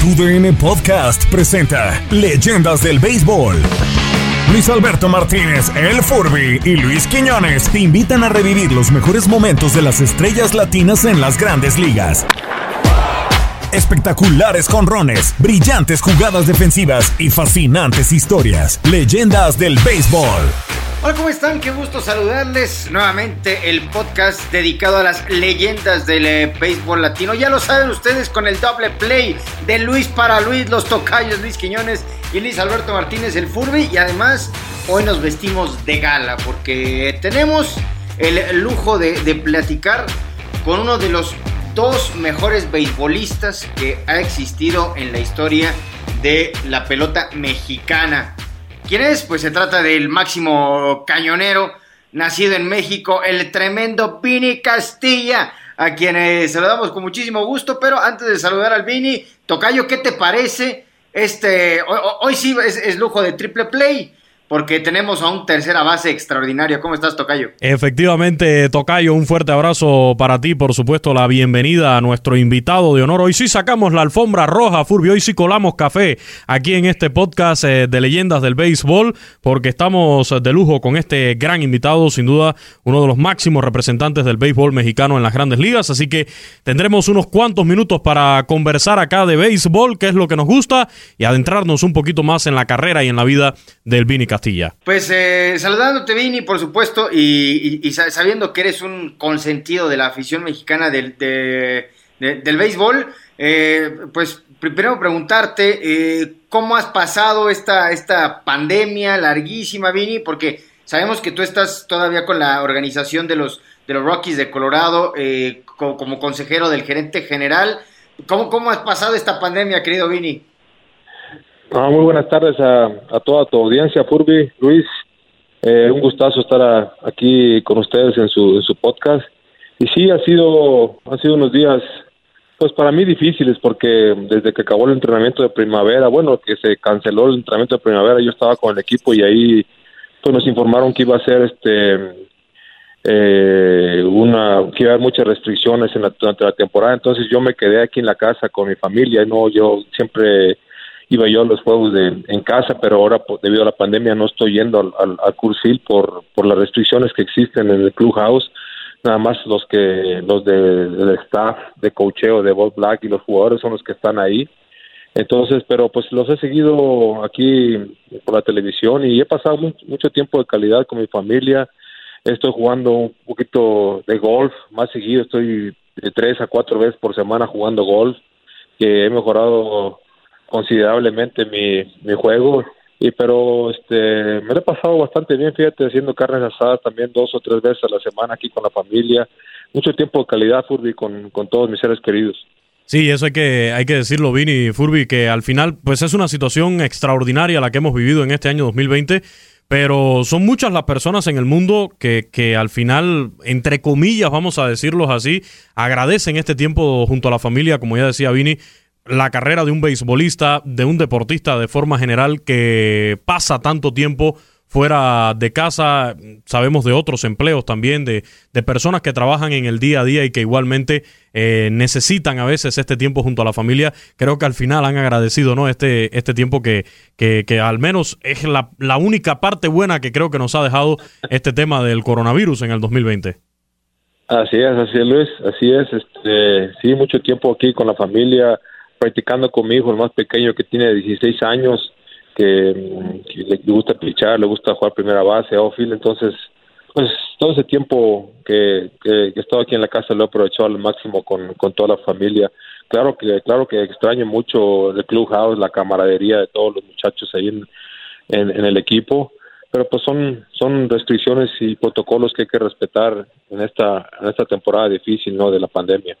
TUDN Podcast presenta Leyendas del Béisbol. Luis Alberto Martínez, El Furby y Luis Quiñones te invitan a revivir los mejores momentos de las estrellas latinas en las grandes ligas. Espectaculares conrones, brillantes jugadas defensivas y fascinantes historias. Leyendas del Béisbol. Hola, ¿cómo están? Qué gusto saludarles. Nuevamente el podcast dedicado a las leyendas del eh, béisbol latino. Ya lo saben ustedes con el doble play de Luis para Luis, los tocayos Luis Quiñones y Luis Alberto Martínez, el Furby. Y además hoy nos vestimos de gala porque tenemos el lujo de, de platicar con uno de los dos mejores beisbolistas que ha existido en la historia de la pelota mexicana. ¿Quién es? Pues se trata del máximo cañonero, nacido en México, el tremendo Vini Castilla, a quien saludamos con muchísimo gusto, pero antes de saludar al Vini, Tocayo, ¿qué te parece? Este, hoy, sí es, lujo de triple play porque tenemos a un tercera base extraordinario. ¿Cómo estás, Tocayo? Efectivamente, Tocayo, un fuerte abrazo para ti, por supuesto, la bienvenida a nuestro invitado de honor. Hoy sí sacamos la alfombra roja, Furbio, hoy sí colamos café aquí en este podcast eh, de leyendas del béisbol, porque estamos de lujo con este gran invitado, sin duda, uno de los máximos representantes del béisbol mexicano en las grandes ligas, así que tendremos unos cuantos minutos para conversar acá de béisbol, que es lo que nos gusta, y adentrarnos un poquito más en la carrera y en la vida del Vini pues eh, saludándote, Vini, por supuesto, y, sabiendo que eres un consentido de la afición mexicana del, del béisbol, eh, pues primero preguntarte eh, cómo has pasado esta, esta pandemia larguísima, Vini, porque sabemos que tú estás todavía con la organización de los, de los Rockies de Colorado como, como, consejero del gerente general. ¿Cómo, ¿Cómo has pasado esta pandemia, querido Vini? Ah, muy buenas tardes a, toda tu audiencia, Furby, Luis. Eh, un gustazo estar aquí con ustedes en su, podcast. Y sí, ha sido, ha sido unos días, pues para mí difíciles, porque desde que acabó el entrenamiento de primavera, bueno, que se canceló el entrenamiento de primavera, yo estaba con el equipo y ahí pues nos informaron que iba a ser este eh, una que iba a haber muchas restricciones en la, durante la temporada entonces yo me quedé aquí en la casa con mi familia no yo siempre iba yo a los juegos de, en casa, pero ahora debido a la pandemia no estoy yendo al, al, al por, por las restricciones que existen en el clubhouse. Nada más los que los de, del staff de cocheo de Bob Black y los jugadores son los que están ahí. Entonces, pero pues los he seguido aquí por la televisión y he pasado mucho tiempo de calidad con mi familia. Estoy jugando un poquito de golf más seguido, estoy de tres a cuatro veces por semana jugando golf, que he mejorado considerablemente mi, mi juego. Y pero este me lo he pasado bastante bien fíjate haciendo carnes asadas también dos o tres veces a la semana aquí con la familia. Mucho tiempo de calidad Furby con, con todos mis seres queridos. Sí, eso hay que, hay que decirlo, Vini Furby, que al final, pues es una situación extraordinaria la que hemos vivido en este año 2020, pero son muchas las personas en el mundo que, que al final, entre comillas, vamos a decirlo así, agradecen este tiempo junto a la familia, como ya decía Vini, la carrera de un beisbolista, de un deportista de forma general que pasa tanto tiempo fuera de casa, sabemos de otros empleos también, de, de personas que trabajan en el día a día y que igualmente eh, necesitan a veces este tiempo junto a la familia. Creo que al final han agradecido ¿no? este, este tiempo que, que, que al menos es la, la única parte buena que creo que nos ha dejado este tema del coronavirus en el 2020. Así es, así es Luis, así es, este, sí, mucho tiempo aquí con la familia, practicando con mi hijo, el más pequeño que tiene 16 años, que, le gusta pichar, le gusta jugar primera base, outfield, entonces, pues todo ese tiempo que, que, he estado aquí en la casa lo he aprovechado al máximo con, con toda la familia. Claro que, claro que extraño mucho el clubhouse, la camaradería de todos los muchachos ahí en, en, el equipo, pero pues son, son restricciones y protocolos que hay que respetar en esta, en esta temporada difícil, ¿no? De la pandemia.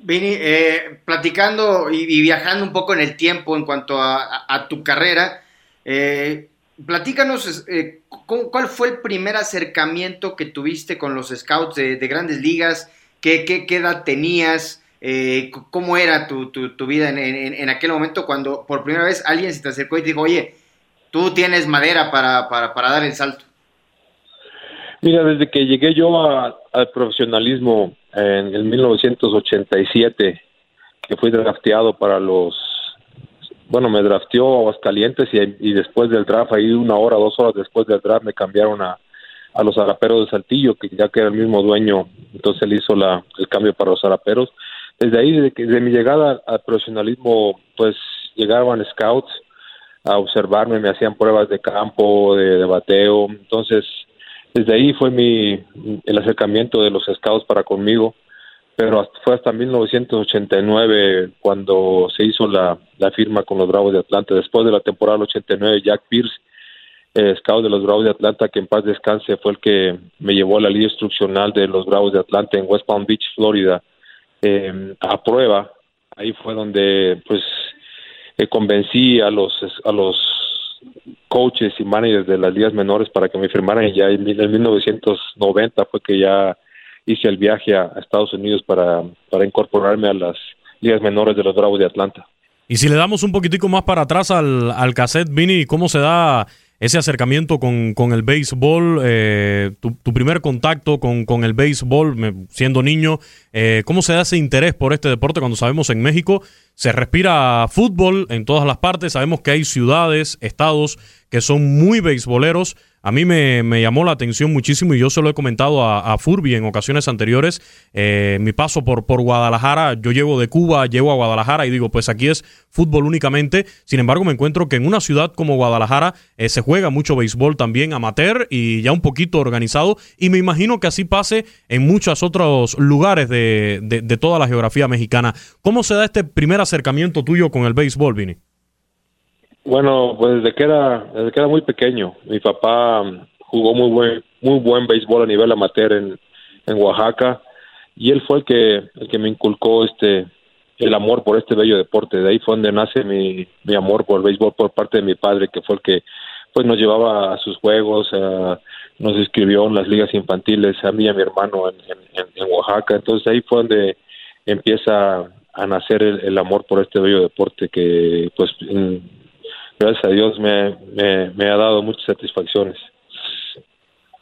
Vini, eh, platicando y, viajando un poco en el tiempo en cuanto a, tu carrera, eh, platícanos eh, cuál fue el primer acercamiento que tuviste con los scouts de, grandes ligas, qué, edad tenías, cómo era tu, vida en, aquel momento cuando por primera vez alguien se te acercó y te dijo, oye, tú tienes madera para, para, para dar el salto. Mira, desde que llegué yo al profesionalismo en el 1987, que fui drafteado para los bueno, me drafteó Aguascalientes y, después del draft, ahí una hora, dos horas después del draft, me cambiaron a, a los Araperos de Saltillo, que ya que era el mismo dueño, entonces él hizo la, el cambio para los Araperos. Desde ahí, desde, desde mi llegada al profesionalismo, pues llegaban scouts a observarme, me hacían pruebas de campo, de bateo, entonces desde ahí fue mi el acercamiento de los scouts para conmigo pero fue hasta 1989 cuando se hizo la, la, firma con los Bravos de Atlanta. Después de la temporada 89, Jack Pierce, eh, scout de los Bravos de Atlanta, que en paz descanse, fue el que me llevó a la línea instruccional de los Bravos de Atlanta en West Palm Beach, Florida, eh, a prueba. Ahí fue donde pues eh, convencí a los a los coaches y managers de las ligas menores para que me firmaran y ya en 1990 fue que ya hice el viaje a, Estados Unidos para, para incorporarme a las ligas menores de los Bravos de Atlanta. Y si le damos un poquitico más para atrás al, al cassette, Vini, ¿cómo se da ese acercamiento con, con el béisbol, eh, tu, primer contacto con, con el béisbol siendo niño, eh, ¿cómo se da ese interés por este deporte cuando sabemos en México se respira fútbol en todas las partes, sabemos que hay ciudades, estados que son muy beisboleros, a mí me, llamó la atención muchísimo y yo se lo he comentado a, Furby en ocasiones anteriores. Eh, mi paso por, por Guadalajara, yo llego de Cuba, llego a Guadalajara y digo, pues aquí es fútbol únicamente. Sin embargo, me encuentro que en una ciudad como Guadalajara eh, se juega mucho béisbol también amateur y ya un poquito organizado. Y me imagino que así pase en muchos otros lugares de, de, de toda la geografía mexicana. ¿Cómo se da este primer acercamiento tuyo con el béisbol, Vini? Bueno, pues desde que era desde que era muy pequeño, mi papá um, jugó muy buen muy buen béisbol a nivel amateur en, en Oaxaca y él fue el que el que me inculcó este el amor por este bello deporte. De ahí fue donde nace mi, mi amor por el béisbol por parte de mi padre, que fue el que pues nos llevaba a sus juegos, a, nos inscribió en las ligas infantiles, a mí y a mi hermano en, en, Oaxaca. Entonces ahí fue donde empieza a nacer el, el, amor por este bello deporte que pues gracias a Dios me, me, me ha dado muchas satisfacciones.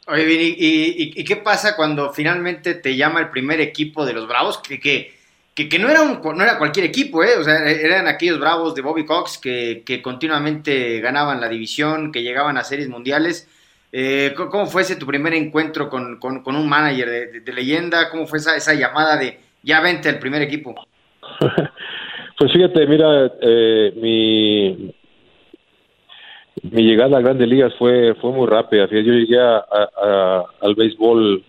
Oye, Vini, ¿y, y, qué pasa cuando finalmente te llama el primer equipo de los Bravos? Que, que, que, que no, era un, no era cualquier equipo, ¿eh? O sea, eran aquellos Bravos de Bobby Cox que, que continuamente ganaban la división, que llegaban a series mundiales. Eh, ¿Cómo fue ese tu primer encuentro con, con, con un manager de, de, de, leyenda? ¿Cómo fue esa, esa llamada de ya vente al primer equipo? pues fíjate, mira, eh, mi, mi llegada a Grandes Ligas fue fue muy rápida. Yo llegué a, al béisbol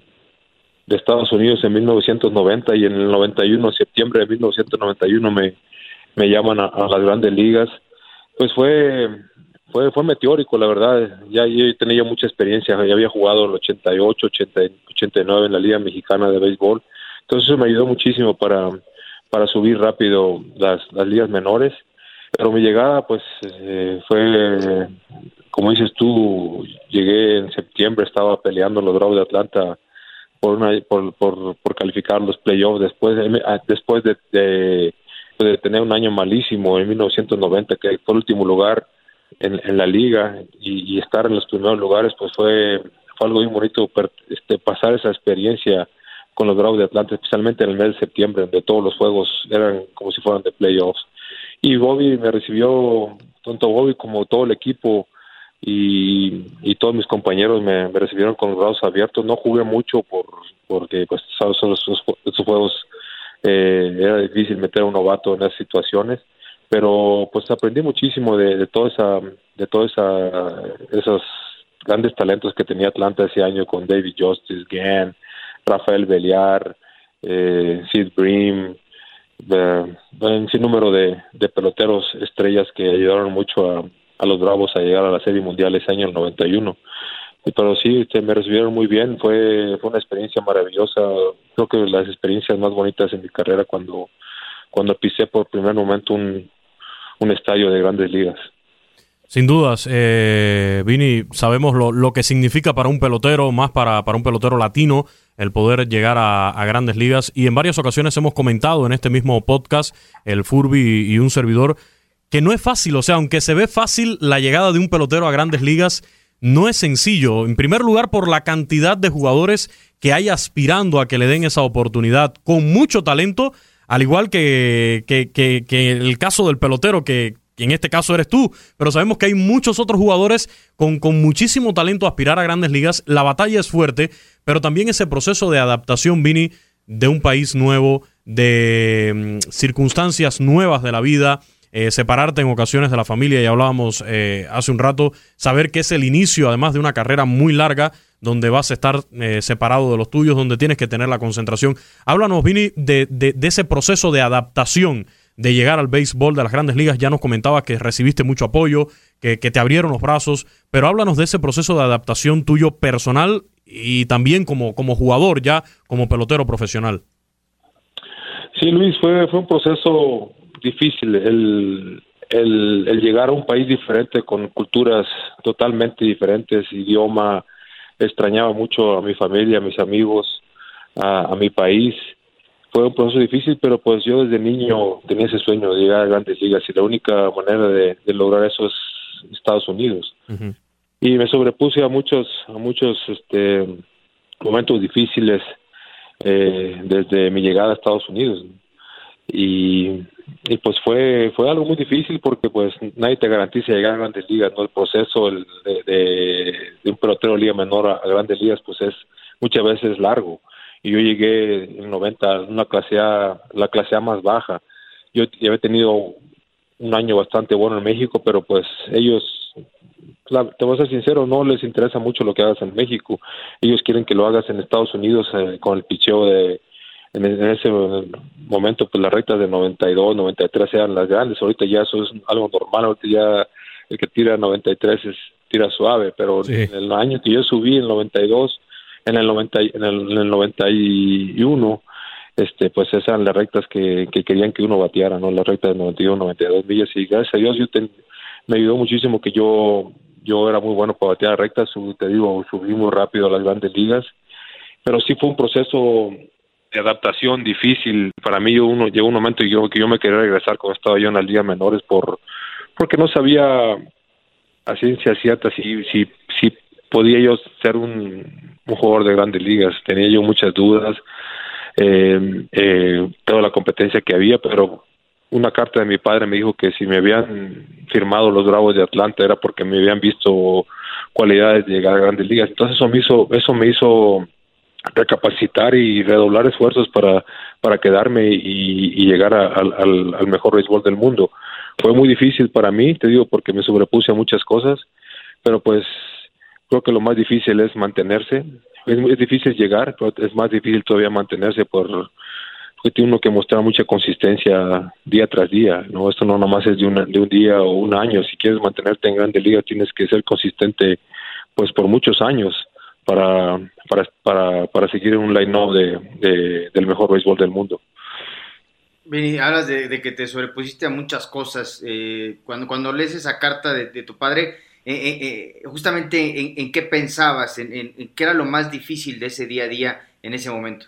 de Estados Unidos en 1990 y en el 91, septiembre de 1991, me, me llaman a, a las Grandes Ligas. Pues fue fue fue meteórico, la verdad. Ya yo tenía mucha experiencia, ya había jugado el 88, 80, 89 en la Liga Mexicana de Béisbol. Entonces eso me ayudó muchísimo para para subir rápido las, las ligas menores pero mi llegada, pues, eh, fue, como dices tú, llegué en septiembre, estaba peleando los Bravos de Atlanta por, una, por, por, calificar los playoffs después de, ah, después de, tener un año malísimo en 1990, que fue el último lugar en, la liga y, y, estar en los primeros lugares, pues fue, fue algo muy bonito este, pasar esa experiencia con los Bravos de Atlanta, especialmente en el mes de septiembre, donde todos los juegos eran como si fueran de playoffs y Bobby me recibió, tanto Bobby como todo el equipo y, todos mis compañeros me, recibieron con los brazos abiertos. No jugué mucho por porque pues sabes, esos, esos juegos eh, era difícil meter a un novato en esas situaciones, pero pues aprendí muchísimo de, de toda esa de toda esa esos grandes talentos que tenía Atlanta ese año con David Justice, Gann, Rafael Beliar, eh, Sid Bream, de, un sinnúmero de, de, peloteros estrellas que ayudaron mucho a, los Bravos a llegar a la Serie Mundial ese año, el 91. Pero sí, este, me recibieron muy bien, fue, fue una experiencia maravillosa, creo que las experiencias más bonitas en mi carrera cuando, cuando pisé por primer momento un, un estadio de grandes ligas. Sin dudas, eh, Vini, sabemos lo, lo, que significa para un pelotero, más para, para un pelotero latino, el poder llegar a, a, grandes ligas. Y en varias ocasiones hemos comentado en este mismo podcast, el Furby y un servidor, que no es fácil. O sea, aunque se ve fácil la llegada de un pelotero a grandes ligas, no es sencillo. En primer lugar, por la cantidad de jugadores que hay aspirando a que le den esa oportunidad con mucho talento al igual que, que, que, el caso del pelotero, que, en este caso eres tú, pero sabemos que hay muchos otros jugadores con, con muchísimo talento a aspirar a grandes ligas. La batalla es fuerte, pero también ese proceso de adaptación, Vini, de un país nuevo, de mm, circunstancias nuevas de la vida, eh, separarte en ocasiones de la familia, y hablábamos eh, hace un rato, saber que es el inicio, además de una carrera muy larga, donde vas a estar eh, separado de los tuyos, donde tienes que tener la concentración. Háblanos, Vini, de, de, ese proceso de adaptación de llegar al béisbol de las grandes ligas. Ya nos comentabas que recibiste mucho apoyo, que, que te abrieron los brazos, pero háblanos de ese proceso de adaptación tuyo personal y también como, como jugador, ya como pelotero profesional. Sí, Luis, fue, fue un proceso difícil el, el, llegar a un país diferente con culturas totalmente diferentes, idioma, extrañaba mucho a mi familia, a mis amigos, a, mi país. Fue un proceso difícil, pero pues yo desde niño tenía ese sueño de llegar a grandes ligas y la única manera de, lograr eso es Estados Unidos. Y me sobrepuse a muchos, a muchos este, momentos difíciles eh, desde mi llegada a Estados Unidos. Y, y, pues fue fue algo muy difícil porque pues nadie te garantiza llegar a grandes ligas, ¿no? El proceso de, de, un pelotero liga menor a, grandes ligas pues es muchas veces largo. Y yo llegué en 90 una clase A, la clase A más baja. Yo ya había tenido un año bastante bueno en México, pero pues ellos te voy a ser sincero, no les interesa mucho lo que hagas en México. Ellos quieren que lo hagas en Estados Unidos eh, con el picheo de. En, ese momento, pues las rectas de 92, 93 eran las grandes. Ahorita ya eso es algo normal. Ahorita ya el que tira 93 es tira suave. Pero en el año que yo subí, en el 92, en el, 90, en el, en el 91, este, pues esas eran las rectas que, que querían que uno bateara, ¿no? Las rectas de 91, 92 millas. Y gracias a Dios yo me ayudó muchísimo que yo yo era muy bueno para batear rectas, te digo, subí muy rápido a las grandes ligas, pero sí fue un proceso de adaptación difícil. Para mí uno, llegó un momento y yo, que yo me quería regresar cuando estaba yo en las ligas menores por porque no sabía a ciencia cierta si, si podía yo ser un, jugador de grandes ligas. Tenía yo muchas dudas, eh, eh, toda la competencia que había, pero una carta de mi padre me dijo que si me habían firmado los Bravos de Atlanta era porque me habían visto cualidades de llegar a grandes ligas. Entonces eso me hizo, eso me hizo recapacitar y redoblar esfuerzos para, para quedarme y, llegar al, al, mejor béisbol del mundo. Fue muy difícil para mí, te digo, porque me sobrepuse a muchas cosas, pero pues creo que lo más difícil es mantenerse. Es, muy difícil llegar, pero es más difícil todavía mantenerse por porque tiene uno que mostrar mucha consistencia día tras día, ¿no? Esto no nomás es de, de un día o un año, si quieres mantenerte en grande liga tienes que ser consistente pues por muchos años para, para, para, para seguir en un line-up de, del mejor béisbol del mundo. Vini, hablas de, que te sobrepusiste a muchas cosas. Eh, cuando, cuando lees esa carta de, tu padre, eh, eh, justamente en, qué pensabas, en, en, qué era lo más difícil de ese día a día en ese momento.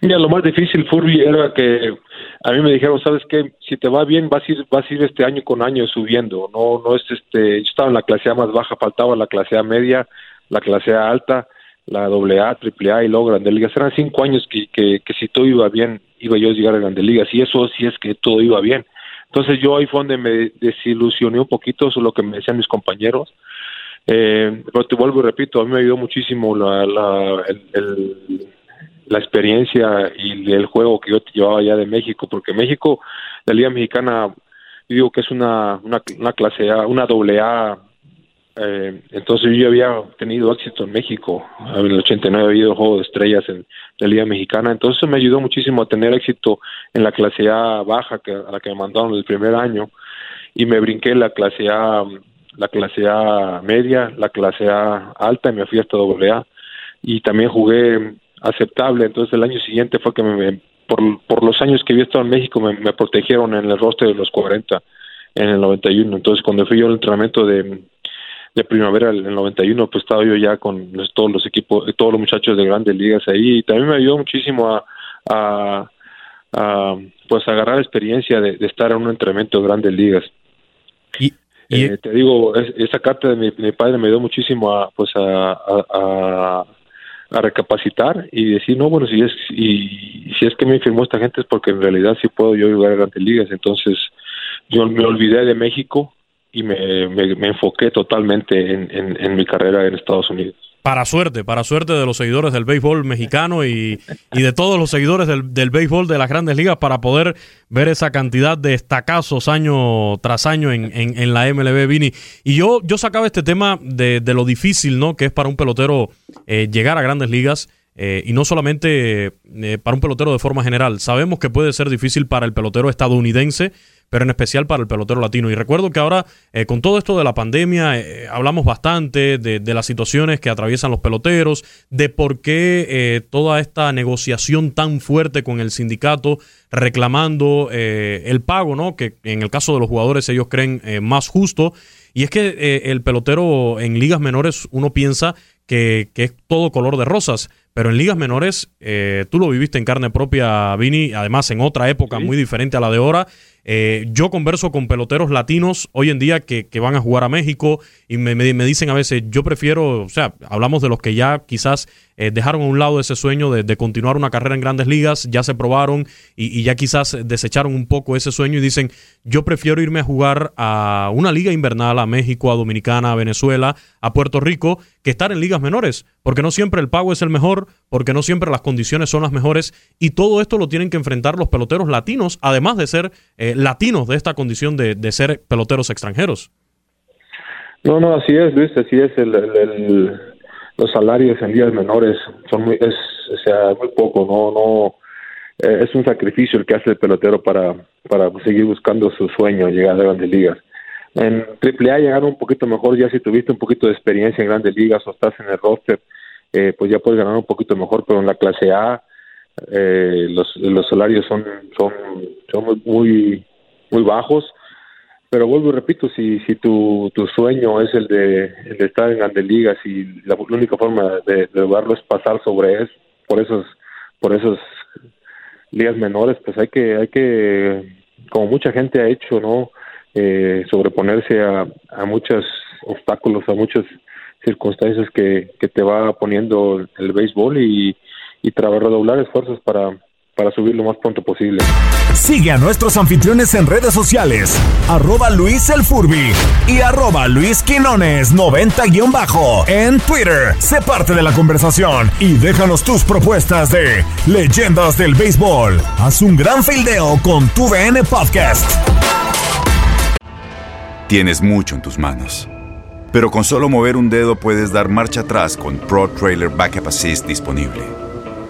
Mira, lo más difícil, Furby, era que a mí me dijeron, ¿sabes qué? Si te va bien, vas a ir, vas a ir este año con año subiendo. No, no es este, yo estaba en la clase A más baja, faltaba la clase A media, la clase A alta, la doble A, triple A y luego Grandes Ligas. Eran cinco años que, que, que si todo iba bien, iba yo a llegar a Grandes Ligas. Y eso sí es que todo iba bien. Entonces yo ahí fue donde me desilusioné un poquito, eso es lo que me decían mis compañeros. Eh, pero te vuelvo y repito, a mí me ayudó muchísimo la, la, el la experiencia y el juego que yo llevaba ya de México, porque México, la Liga Mexicana, digo que es una, una, una clase A, una doble A, eh, entonces yo había tenido éxito en México, en el 89 había habido juego de estrellas en la Liga Mexicana, entonces me ayudó muchísimo a tener éxito en la clase A baja, que, a la que me mandaron el primer año, y me brinqué la clase A, la clase A media, la clase A alta, y me fui hasta A, y también jugué aceptable. Entonces el año siguiente fue que me, por, por los años que había estado en México me, protegieron en el roster de los 40 en el 91. Entonces cuando fui yo al entrenamiento de, de primavera en el 91, pues estaba yo ya con todos los equipos, todos los muchachos de grandes ligas ahí y también me ayudó muchísimo a, a, pues agarrar experiencia de, estar en un entrenamiento de grandes ligas. Y, eh, te digo, esa carta de mi, mi, padre me ayudó muchísimo a, pues a, a a recapacitar y decir, no, bueno, si es, y, si es que me firmó esta gente es porque en realidad sí puedo yo jugar a grandes ligas. Entonces, yo me olvidé de México y me, me, enfoqué totalmente en, en mi carrera en Estados Unidos para suerte, para suerte de los seguidores del béisbol mexicano y, de todos los seguidores del, del, béisbol de las grandes ligas para poder ver esa cantidad de estacazos año tras año en, en, la MLB, Vini. Y yo, yo sacaba este tema de, de, lo difícil ¿no? que es para un pelotero eh, llegar a grandes ligas. Eh, y no solamente eh, para un pelotero de forma general. Sabemos que puede ser difícil para el pelotero estadounidense pero en especial para el pelotero latino. Y recuerdo que ahora, eh, con todo esto de la pandemia, eh, hablamos bastante de, las situaciones que atraviesan los peloteros, de por qué eh, toda esta negociación tan fuerte con el sindicato reclamando el pago, ¿no? Que en el caso de los jugadores ellos creen más justo. Y es que el pelotero en ligas menores uno piensa que, que, es todo color de rosas, pero en ligas menores tú lo viviste en carne propia, Vini, además en otra época muy diferente a la de ahora. Eh, yo converso con peloteros latinos hoy en día que, van a jugar a México y me, dicen a veces, yo prefiero, o sea, hablamos de los que ya quizás eh, dejaron a un lado ese sueño de, continuar una carrera en grandes ligas, ya se probaron y, ya quizás desecharon un poco ese sueño y dicen, yo prefiero irme a jugar a una liga invernal, a México, a Dominicana, a Venezuela, a Puerto Rico, que estar en ligas menores, porque no siempre el pago es el mejor, porque no siempre las condiciones son las mejores y todo esto lo tienen que enfrentar los peloteros latinos, además de ser eh, latinos de esta condición de, de ser peloteros extranjeros. No, no, así es, Luis, así es. el, los salarios en días menores son muy, es, o sea, muy poco, no, no, eh, es un sacrificio el que hace el pelotero para, para seguir buscando su sueño, llegar a grandes ligas. En AAA llegar un poquito mejor, ya si tuviste un poquito de experiencia en grandes ligas o estás en el roster, eh, pues ya puedes ganar un poquito mejor, pero en la clase A eh, los, los salarios son, son, son muy bajos pero vuelvo y repito, si, si tu, tu sueño es el de, el estar en grandes ligas y la, única forma de, lograrlo es pasar sobre eso, por esos, por esos ligas menores, pues hay que, hay que, como mucha gente ha hecho, ¿no? Eh, sobreponerse a, a muchos obstáculos, a muchas circunstancias que, que te va poniendo el béisbol y, y trabajar redoblar esfuerzos para, para subir lo más pronto posible. Sigue a nuestros anfitriones en redes sociales, arroba Luis El Furby y arroba Luis Quinones 90-bajo en Twitter. Sé parte de la conversación y déjanos tus propuestas de leyendas del béisbol. Haz un gran fildeo con tu VN Podcast. Tienes mucho en tus manos. Pero con solo mover un dedo puedes dar marcha atrás con Pro Trailer Backup Assist disponible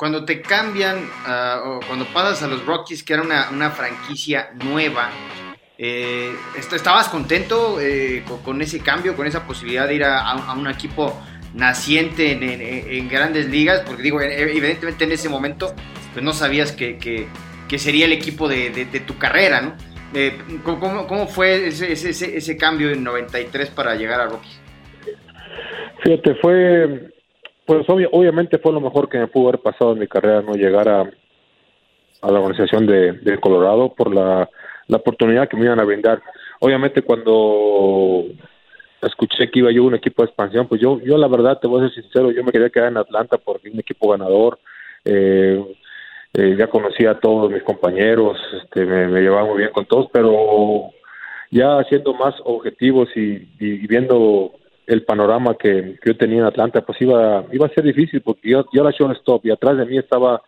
cuando te cambian ah, o cuando pasas a los Rockies, que era una, franquicia nueva, eh, ¿estabas contento eh, con, ese cambio, con esa posibilidad de ir a, un equipo naciente en, grandes ligas? Porque digo, e, evidentemente en ese momento pues no sabías que, sería el equipo de, tu carrera, ¿no? Eh, ¿cómo, fue ese, ese, ese, cambio en 93 para llegar a Rockies? Fíjate, fue pues obviamente fue lo mejor que me pudo haber pasado en mi carrera, no llegar a, a la organización de, Colorado por la, la, oportunidad que me iban a brindar. Obviamente cuando escuché que iba yo a un equipo de expansión, pues yo, yo la verdad te voy a ser sincero, yo me quería quedar en Atlanta porque es un equipo ganador. Eh, eh, ya conocía a todos mis compañeros, este, me, me, llevaba muy bien con todos, pero ya siendo más objetivos y, y viendo el panorama que, yo tenía en Atlanta, pues iba, iba a ser difícil porque yo, yo era shortstop y atrás de mí estaba,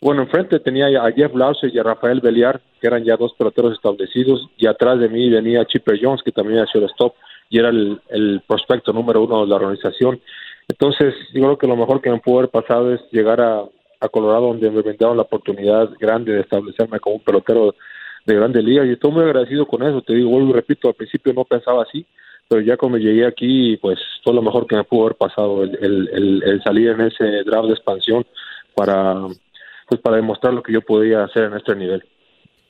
bueno, enfrente tenía a Jeff Larson y a Rafael Beliar, que eran ya dos peloteros establecidos, y atrás de mí venía Chipper Jones, que también era shortstop y era el, prospecto número uno de la organización. Entonces, yo creo que lo mejor que me pudo haber pasado es llegar a, Colorado, donde me brindaron la oportunidad grande de establecerme como un pelotero de grandes ligas, y estoy muy agradecido con eso. Te digo, vuelvo y repito, al principio no pensaba así, pero ya como llegué aquí, pues fue lo mejor que me pudo haber pasado, el, el, salir en ese draft de expansión para, pues para demostrar lo que yo podía hacer en este nivel.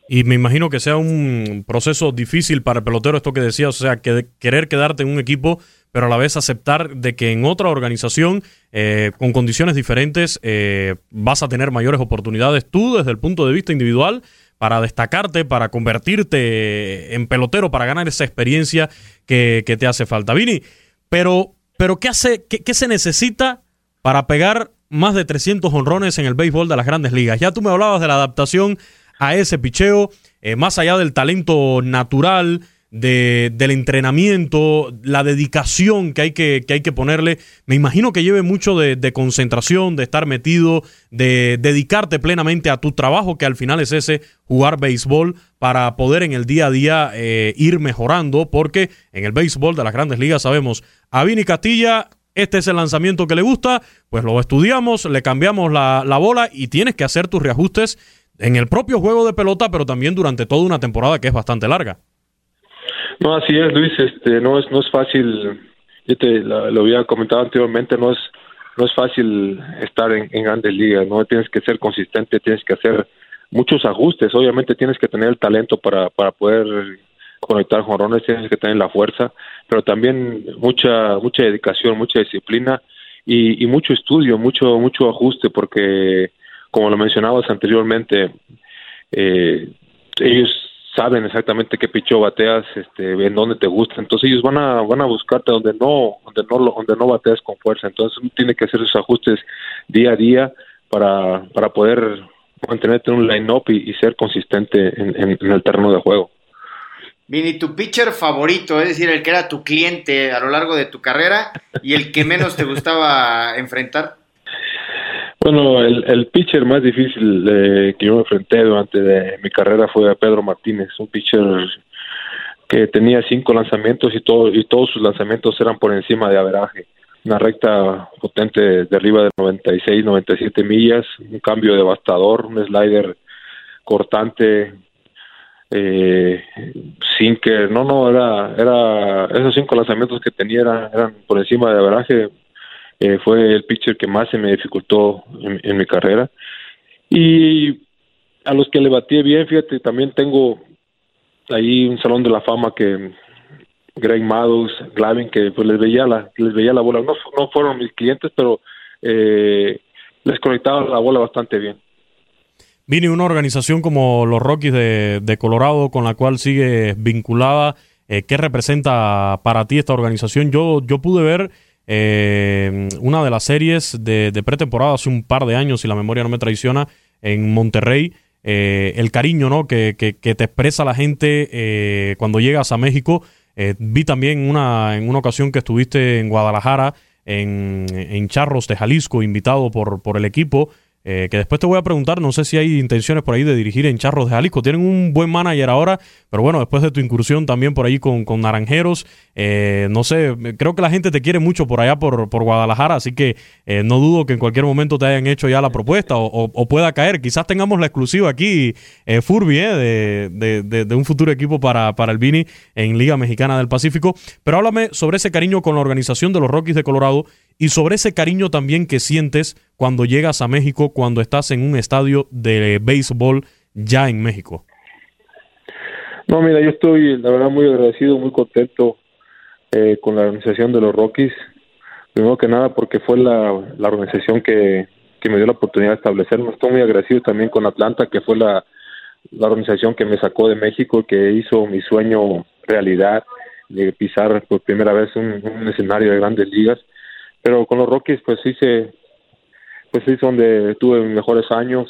Y me imagino que sea un proceso difícil para el pelotero, esto que decías, o sea, que querer quedarte en un equipo, pero a la vez aceptar de que en otra organización, eh, con condiciones diferentes, eh, vas a tener mayores oportunidades tú desde el punto de vista individual para destacarte, para convertirte en pelotero, para ganar esa experiencia que, te hace falta. Vini, pero, pero ¿qué, hace, qué, qué se necesita para pegar más de 300 honrones en el béisbol de las grandes ligas? Ya tú me hablabas de la adaptación a ese picheo, eh, más allá del talento natural, de, del entrenamiento, la dedicación que hay que, que, hay que ponerle. Me imagino que lleve mucho de, concentración, de estar metido, de dedicarte plenamente a tu trabajo, que al final es ese, jugar béisbol, para poder en el día a día eh, ir mejorando, porque en el béisbol de las grandes ligas sabemos, a Vini Castilla este es el lanzamiento que le gusta, pues lo estudiamos, le cambiamos la, la, bola y tienes que hacer tus reajustes en el propio juego de pelota, pero también durante toda una temporada que es bastante larga. No, así es, Luis. Este, no es, no es fácil. Yo te lo, había comentado anteriormente. No es, no es fácil estar en, grandes ligas. No tienes que ser consistente. Tienes que hacer muchos ajustes. Obviamente tienes que tener el talento para, para poder conectar jorrones. Tienes que tener la fuerza, pero también mucha, mucha dedicación, mucha disciplina y, y mucho estudio, mucho, mucho ajuste, porque como lo mencionabas anteriormente, eh, ellos saben exactamente qué picho bateas, este, en dónde te gusta, entonces ellos van a van a buscarte donde no donde no donde no bateas con fuerza, entonces uno tiene que hacer esos ajustes día a día para para poder mantenerte en un line-up y, ser consistente en, el terreno de juego. Vini, tu pitcher favorito, es decir, el que era tu cliente a lo largo de tu carrera y el que menos te gustaba enfrentar. Bueno, el, el pitcher más difícil eh, que yo me enfrenté durante mi carrera fue a Pedro Martínez, un pitcher que tenía cinco lanzamientos y, todo, y todos sus lanzamientos eran por encima de averaje. Una recta potente de arriba de 96, 97 millas, un cambio devastador, un slider cortante, eh, sinker, no, no, era, era, esos cinco lanzamientos que tenía eran por encima de averaje, eh, fue el pitcher que más se me dificultó en, mi carrera. Y a los que le batí bien, fíjate, también tengo ahí un salón de la fama que Greg Maddux, Glavin, que pues les veía la, les veía la bola. No, no fueron mis clientes, pero eh, les conectaba la bola bastante bien. Vine una organización como los Rockies de, Colorado, con la cual sigue vinculada. Eh, ¿Qué representa para ti esta organización? Yo, yo pude ver eh, una de las series de, pretemporada hace un par de años, si la memoria no me traiciona, en Monterrey. Eh, el cariño ¿no? que, que, te expresa la gente eh, cuando llegas a México. Eh, vi también una, en una ocasión que estuviste en Guadalajara, en, en Charros de Jalisco, invitado por, por el equipo. Eh, que después te voy a preguntar, no sé si hay intenciones por ahí de dirigir en Charros de Jalisco. Tienen un buen manager ahora, pero bueno, después de tu incursión también por ahí con, con Naranjeros, eh, no sé, creo que la gente te quiere mucho por allá por, por Guadalajara, así que eh, no dudo que en cualquier momento te hayan hecho ya la propuesta o, pueda caer. Quizás tengamos la exclusiva aquí, Furby, de, de, de, un futuro equipo para, para el Vini en Liga Mexicana del Pacífico. Pero háblame sobre ese cariño con la organización de los Rockies de Colorado y sobre ese cariño también que sientes cuando llegas a México, cuando estás en un estadio de béisbol ya en México. No, mira, yo estoy la verdad muy agradecido, muy contento eh, con la organización de los Rockies. Primero que nada porque fue la, organización que, me dio la oportunidad de establecerme. Estoy muy agradecido también con Atlanta, que fue la, organización que me sacó de México, que hizo mi sueño realidad de pisar por primera vez un escenario de grandes ligas pero con los Rockies pues hice pues es donde tuve mejores años.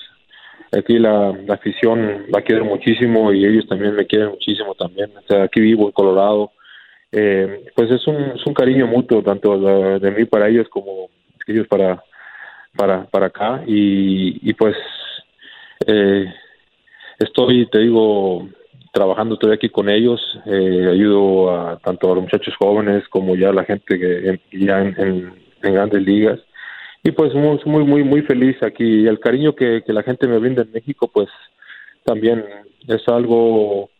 Aquí la, afición la quiere muchísimo y ellos también me quieren muchísimo también. O sea, aquí vivo en Colorado. Eh, pues es un, es un cariño mutuo tanto de, mí para ellos como ellos para para para acá. Y, y pues eh, estoy te digo trabajando todavía aquí con ellos, eh, ayudo a tanto a los muchachos jóvenes como ya a la gente que ya en grandes ligas. Y pues muy, muy, muy, muy feliz aquí. El cariño que, la gente me brinda en México, pues también es algo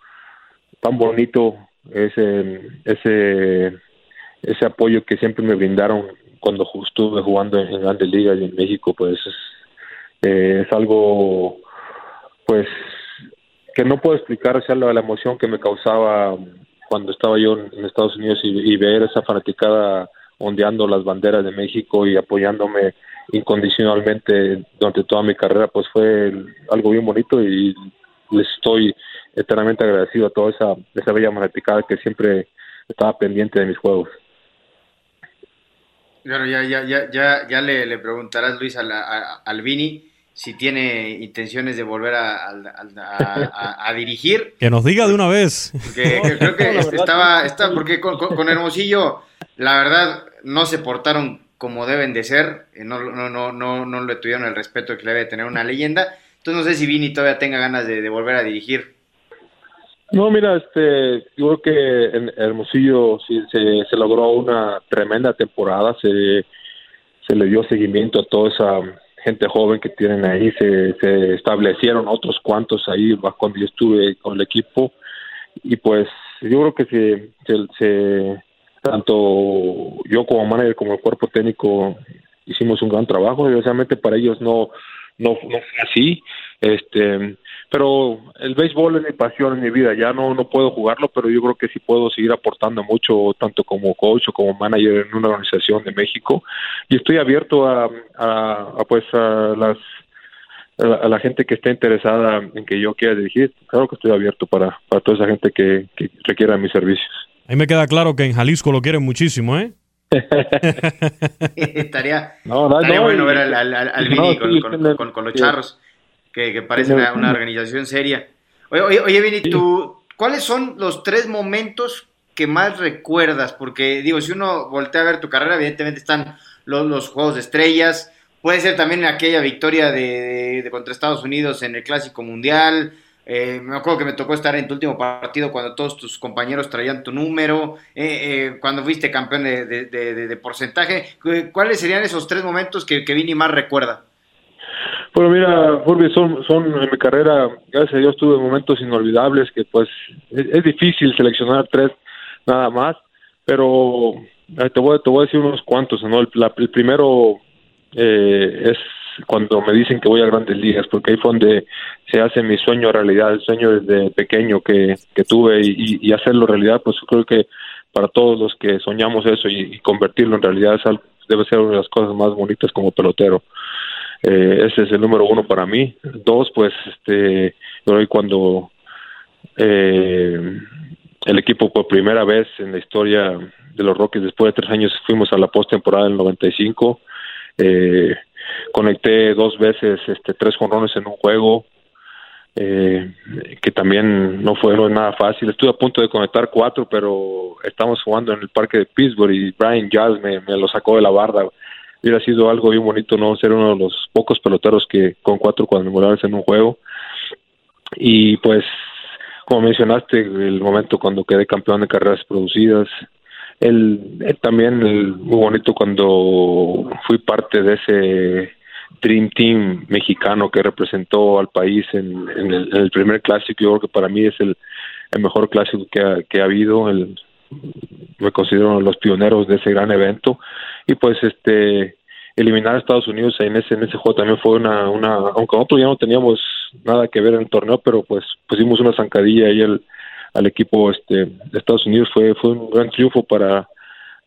tan bonito, ese, ese, ese apoyo que siempre me brindaron cuando estuve jugando en, grandes ligas y en México, pues es, Eh, es algo, pues, que no puedo explicar, o sea, la, la emoción que me causaba cuando estaba yo en, Estados Unidos y, ver esa fanaticada ondeando las banderas de México y apoyándome incondicionalmente durante toda mi carrera, pues fue algo bien bonito y les estoy eternamente agradecido a toda esa, esa bella fanaticada que siempre estaba pendiente de mis juegos. Ya, ya, ya, ya, ya le, le preguntarás, Luis, al a, Vini si tiene intenciones de volver a, a, dirigir. Que nos diga de una vez. creo que estaba, estaba, porque con, Hermosillo, la verdad, no se portaron como deben de ser, eh, no, no, no, no, no le tuvieron el respeto que le debe tener una leyenda. Entonces no sé si Vini todavía tenga ganas de, volver a dirigir. No, mira, este, yo creo que en Hermosillo sí, se, se logró una tremenda temporada, se, se le dio seguimiento a toda esa gente joven que tienen ahí, se, se establecieron otros cuantos ahí cuando yo estuve con el equipo. Y pues yo creo que se, se, tanto yo como manager como el cuerpo técnico hicimos un gran trabajo, desgraciadamente para ellos no, no, no fue así, este pero el béisbol es mi pasión en mi vida, ya no, no puedo jugarlo, pero yo creo que sí puedo seguir aportando mucho, tanto como coach o como manager en una organización de México, y estoy abierto a, a, pues a las a la, gente que esté interesada en que yo quiera dirigir, claro que estoy abierto para, para toda esa gente que, que requiera mis servicios. Ahí me queda claro que en Jalisco lo quieren muchísimo, ¿eh? estaría, bueno ver al, al, al, con, con, los charros que, parece una, organización seria. Oye, oye, Vini, ¿tú, ¿cuáles son los tres momentos que más recuerdas? Porque, digo, si uno voltea a ver tu carrera, evidentemente están los, los Juegos de Estrellas, puede ser también aquella victoria de, contra Estados Unidos en el Clásico Mundial. Eh, me acuerdo que me tocó estar en tu último partido cuando todos tus compañeros traían tu número, eh, eh, cuando fuiste campeón de, de, porcentaje. ¿Cuáles serían esos tres momentos que, que Vini más recuerda? Bueno, mira, Furby, son, en mi carrera, gracias a Dios tuve momentos inolvidables que pues es, difícil seleccionar tres nada más, pero eh, te voy, te voy a decir unos cuantos, ¿no? El, primero eh, es cuando me dicen que voy a grandes ligas, porque ahí fue donde se hace mi sueño realidad, el sueño desde pequeño que, que tuve y, y hacerlo realidad, pues creo que para todos los que soñamos eso y, convertirlo en realidad es algo, debe ser una de las cosas más bonitas como pelotero. Eh, ese es el número uno para mí. Dos, pues, este, cuando eh, el equipo por primera vez en la historia de los Rockies, después de tres años, fuimos a la postemporada del 95. Eh, conecté dos veces este, tres jonrones en un juego, eh, que también no fue nada fácil. Estuve a punto de conectar cuatro, pero estamos jugando en el parque de Pittsburgh y Brian me, me lo sacó de la barda hubiera sido algo bien bonito no ser uno de los pocos peloteros que con cuatro cuadrangulares en un juego. Y pues como mencionaste el momento cuando quedé campeón de carreras producidas el, también muy bonito cuando fui parte de ese Dream Team mexicano que representó al país en, el, primer clásico. Yo creo que para mí es el, mejor clásico que ha, que ha habido el, me considero los pioneros de ese gran evento. Y pues este eliminar a Estados Unidos en ese en ese juego también fue una una aunque nosotros ya no teníamos nada que ver en el torneo pero pues pusimos una zancadilla ahí al, al equipo este de Estados Unidos. Fue fue un gran triunfo para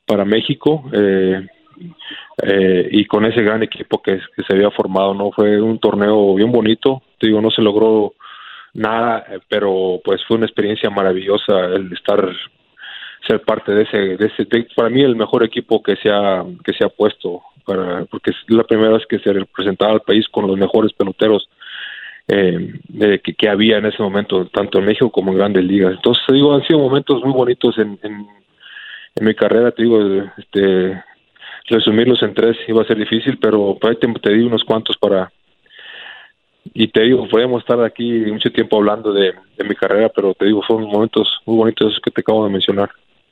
para México eh, eh, y con ese gran equipo que, que se había formado no fue un torneo bien bonito te digo no se logró nada pero pues fue una experiencia maravillosa el estar ser parte de ese, de ese para mí el mejor equipo que se ha que se ha puesto para porque es la primera vez que se representaba al país con los mejores peloteros eh, que, que, había en ese momento tanto en México como en Grandes Ligas entonces digo han sido momentos muy bonitos en, en, mi carrera te digo este resumirlos en tres iba a ser difícil pero ahí te, te di unos cuantos para y te digo, podemos estar aquí mucho tiempo hablando de, de, mi carrera, pero te digo, son momentos muy bonitos que te acabo de mencionar.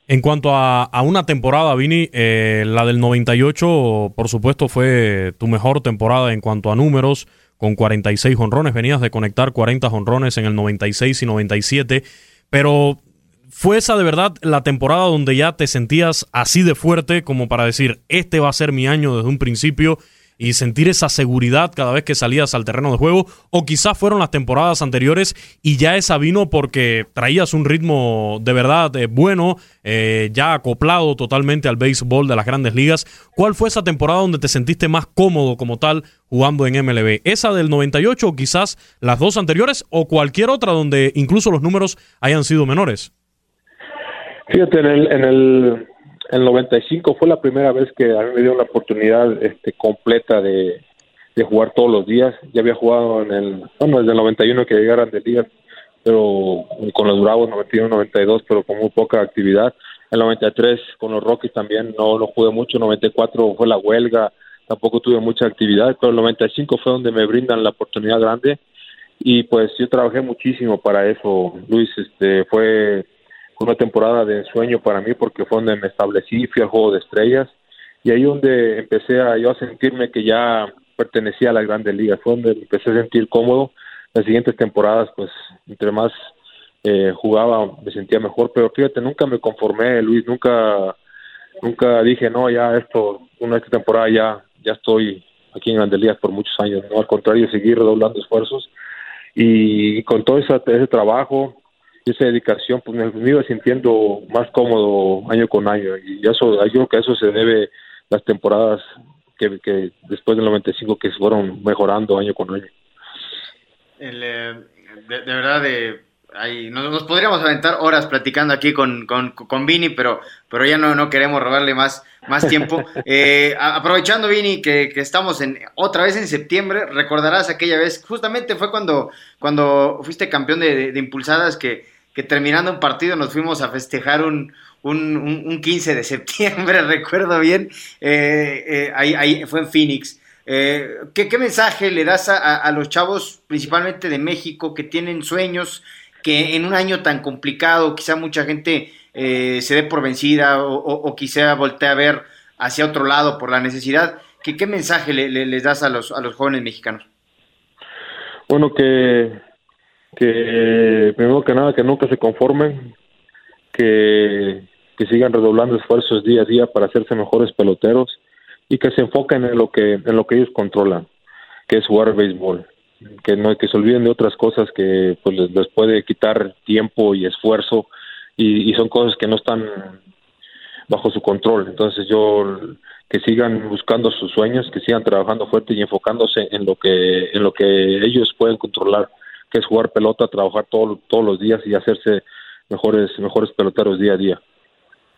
En cuanto a, una temporada, Vini, eh, la del 98, por supuesto, fue tu mejor temporada en cuanto a números, con 46 honrones. Venías de conectar 40 honrones en el 96 y 97, pero ¿fue esa de verdad la temporada donde ya te sentías así de fuerte como para decir, este va a ser mi año desde un principio? Y sentir esa seguridad cada vez que salías al terreno de juego? ¿O quizás fueron las temporadas anteriores y ya esa vino porque traías un ritmo de verdad eh, bueno, eh, ya acoplado totalmente al béisbol de las grandes ligas? ¿Cuál fue esa temporada donde te sentiste más cómodo como tal jugando en MLB? ¿Esa del 98 o quizás las dos anteriores o cualquier otra donde incluso los números hayan sido menores? Fíjate, en el, en el, el 95 fue la primera vez que a mí me dio una oportunidad este, completa de, de jugar todos los días. Ya había jugado en el, bueno, desde el 91 que llegaran de día, pero con los Bravos 91, 92, pero con muy poca actividad. El 93 con los Rockies también no lo jugué mucho. 94 fue la huelga, tampoco tuve mucha actividad, pero el 95 fue donde me brindan la oportunidad grande y pues yo trabajé muchísimo para eso, Luis. Este fue una temporada de ensueño para mí porque fue donde me establecí, fui al juego de estrellas y ahí donde empecé a yo a sentirme que ya pertenecía a la Grandes Ligas, fue donde empecé a sentir cómodo. Las siguientes temporadas, pues, entre más eh, jugaba, me sentía mejor, pero fíjate, nunca me conformé, Luis, nunca, nunca dije, no, ya esto, una esta temporada ya, ya estoy aquí en Grandes Ligas por muchos años, no, al contrario, seguir redoblando esfuerzos y con todo ese, ese trabajo, y esa dedicación, pues me, iba sintiendo más cómodo año con año. Y eso, yo creo que a eso se debe las temporadas que, que después del 95 que se fueron mejorando año con año. Eh, de, verdad, de, nos, podríamos aventar horas platicando aquí con, con, con Vini, pero, pero ya no, no queremos robarle más, más tiempo. Eh, aprovechando, Vini, que, que, estamos en, otra vez en septiembre, recordarás aquella vez, justamente fue cuando, cuando fuiste campeón de, de impulsadas que que terminando un partido nos fuimos a festejar un, un, un, 15 de septiembre, recuerdo bien, eh, eh, ahí, ahí, fue en Phoenix. Eh, ¿qué, ¿qué, mensaje le das a, los chavos, principalmente de México, que tienen sueños, que en un año tan complicado, quizá mucha gente se dé por vencida o, quizá voltee a ver hacia otro lado por la necesidad? ¿Qué, qué mensaje le, les das a los, a los jóvenes mexicanos? Bueno, que que primero que nada que nunca se conformen, que, que sigan redoblando esfuerzos día a día para hacerse mejores peloteros y que se enfoquen en lo que en lo que ellos controlan, que es jugar béisbol, que no que se olviden de otras cosas que pues les, puede quitar tiempo y esfuerzo y, y son cosas que no están bajo su control. Entonces yo que sigan buscando sus sueños, que sigan trabajando fuerte y enfocándose en lo que en lo que ellos pueden controlar que es jugar pelota, trabajar todos los días y hacerse mejores, mejores peloteros día a día.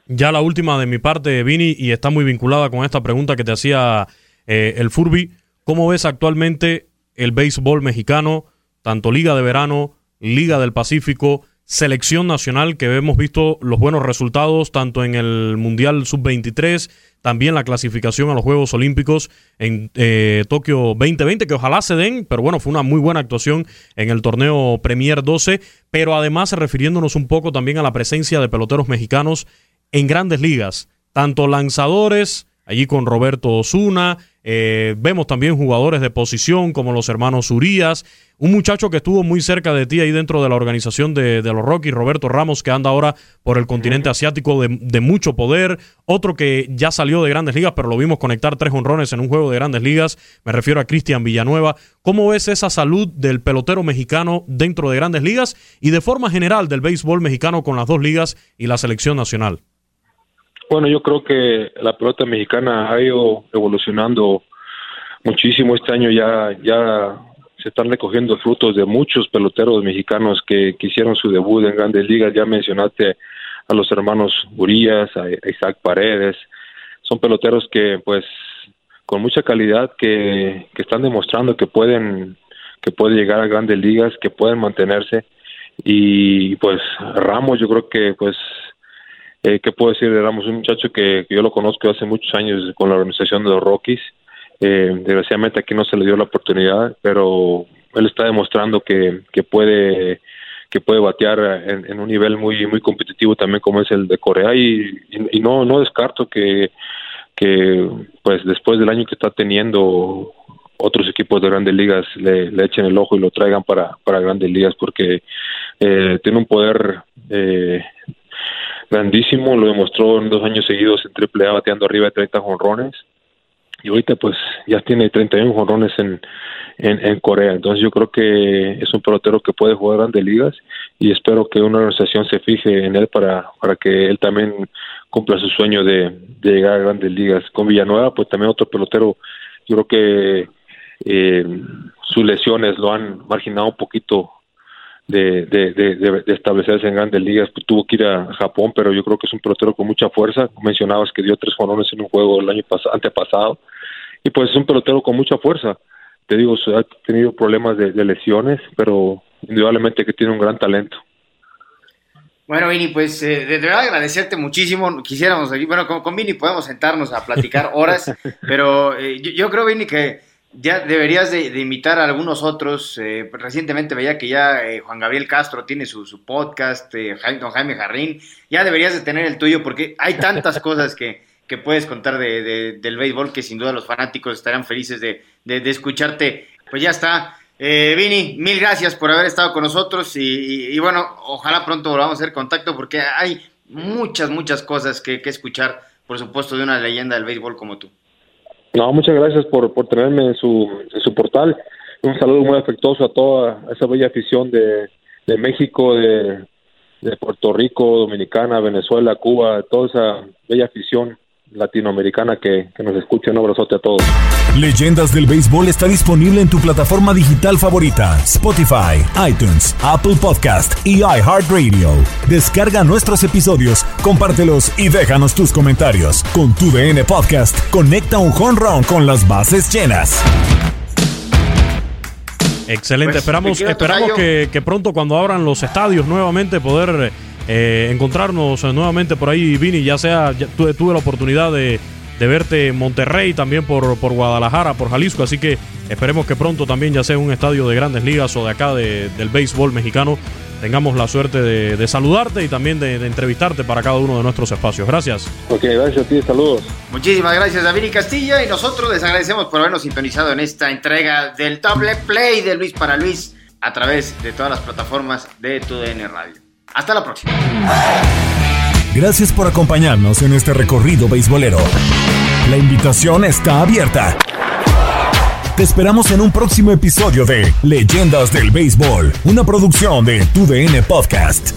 Ya la última de mi parte, Vini, y está muy vinculada con esta pregunta que te hacía eh, el Furby. ¿Cómo ves actualmente el béisbol mexicano, tanto Liga de Verano, Liga del Pacífico, selección nacional, que hemos visto los buenos resultados tanto en el Mundial Sub-23, también la clasificación a los Juegos Olímpicos en eh, Tokio 2020, que ojalá se den, pero bueno, fue una muy buena actuación en el torneo Premier 12, pero además refiriéndonos un poco también a la presencia de peloteros mexicanos en grandes ligas, tanto lanzadores, allí con Roberto Osuna, eh, vemos también jugadores de posición como los hermanos Urias, un muchacho que estuvo muy cerca de ti ahí dentro de la organización de, los Rockies, Roberto Ramos, que anda ahora por el continente asiático de, mucho poder, otro que ya salió de grandes ligas, pero lo vimos conectar tres honrones en un juego de grandes ligas, me refiero a Cristian Villanueva. ¿Cómo ves esa salud del pelotero mexicano dentro de grandes ligas y de forma general del béisbol mexicano con las dos ligas y la selección nacional? Bueno, yo creo que la pelota mexicana ha ido evolucionando muchísimo este año ya ya se están recogiendo frutos de muchos peloteros mexicanos que, hicieron su debut en grandes ligas. Ya mencionaste a los hermanos Urias, a Isaac Paredes. Son peloteros que, pues, con mucha calidad, que, que están demostrando que pueden, que pueden llegar a grandes ligas, que pueden mantenerse. Y pues Ramos, yo creo que, pues, eh, ¿qué puedo decir de Ramos? Un muchacho que, yo lo conozco hace muchos años con la organización de los Rockies eh, desgraciadamente aquí no se le dio la oportunidad, pero él está demostrando que, que puede que puede batear en, un nivel muy muy competitivo también como es el de Corea y, no no descarto que que pues después del año que está teniendo otros equipos de grandes ligas le, le echen el ojo y lo traigan para, para grandes ligas porque eh, tiene un poder eh, grandísimo, lo demostró en dos años seguidos en triple A bateando arriba de 30 jonrones y ahorita pues ya tiene 31 jorrones en, en, en, Corea. Entonces yo creo que es un pelotero que puede jugar grandes ligas y espero que una organización se fije en él para, para que él también cumpla su sueño de, de llegar a grandes ligas. Con Villanueva, pues también otro pelotero, yo creo que eh, sus lesiones lo han marginado un poquito de, de, de, establecerse en grandes ligas, pues tuvo que ir a Japón, pero yo creo que es un pelotero con mucha fuerza. Mencionabas que dio tres jorones en un juego el año antepasado, y pues es un pelotero con mucha fuerza. Te digo, ha tenido problemas de, lesiones, pero indudablemente que tiene un gran talento. Bueno, Vini, pues eh, de verdad agradecerte muchísimo. Quisiéramos bueno, con, Vini podemos sentarnos a platicar horas, pero eh, yo, yo, creo, Vini, que ya deberías de, de, invitar a algunos otros. Eh, recientemente veía que ya eh, Juan Gabriel Castro tiene su, su podcast, eh, don Jaime Jarrín. Ya deberías de tener el tuyo porque hay tantas cosas que, que puedes contar de, del béisbol que sin duda los fanáticos estarán felices de, de escucharte. Pues ya está. Vini, mil gracias por haber estado con nosotros y, y, bueno, ojalá pronto volvamos a hacer contacto porque hay muchas, muchas cosas que, que escuchar, por supuesto, de una leyenda del béisbol como tú. No, muchas gracias por, por tenerme en su, en su portal. Un saludo muy afectuoso a toda esa bella afición de, de México, de, de Puerto Rico, Dominicana, Venezuela, Cuba, toda esa bella afición latinoamericana que, que, nos escucha. Un abrazote a todos. Leyendas del Béisbol está disponible en tu plataforma digital favorita: Spotify, iTunes, Apple Podcast y iHeartRadio. Descarga nuestros episodios, compártelos y déjanos tus comentarios. Con tu DN Podcast, conecta un home run con las bases llenas. Excelente, pues, esperamos, esperamos que, que pronto cuando abran los estadios nuevamente poder eh, encontrarnos nuevamente por ahí, Vini, ya sea, tuve, la oportunidad de, verte en Monterrey, también por, por, Guadalajara, por Jalisco, así que esperemos que pronto también, ya sea un estadio de grandes ligas o de acá del béisbol mexicano, tengamos la suerte de, saludarte y también de, entrevistarte para cada uno de nuestros espacios. Gracias. Ok, gracias a ti, saludos. Muchísimas gracias a Vini Castilla y nosotros les agradecemos por habernos sintonizado en esta entrega del Doble Play de Luis para Luis a través de todas las plataformas de TUDN Radio. Hasta la próxima. Gracias por acompañarnos en este recorrido beisbolero. La invitación está abierta. Te esperamos en un próximo episodio de Leyendas del Béisbol, una producción de TUDN Podcast.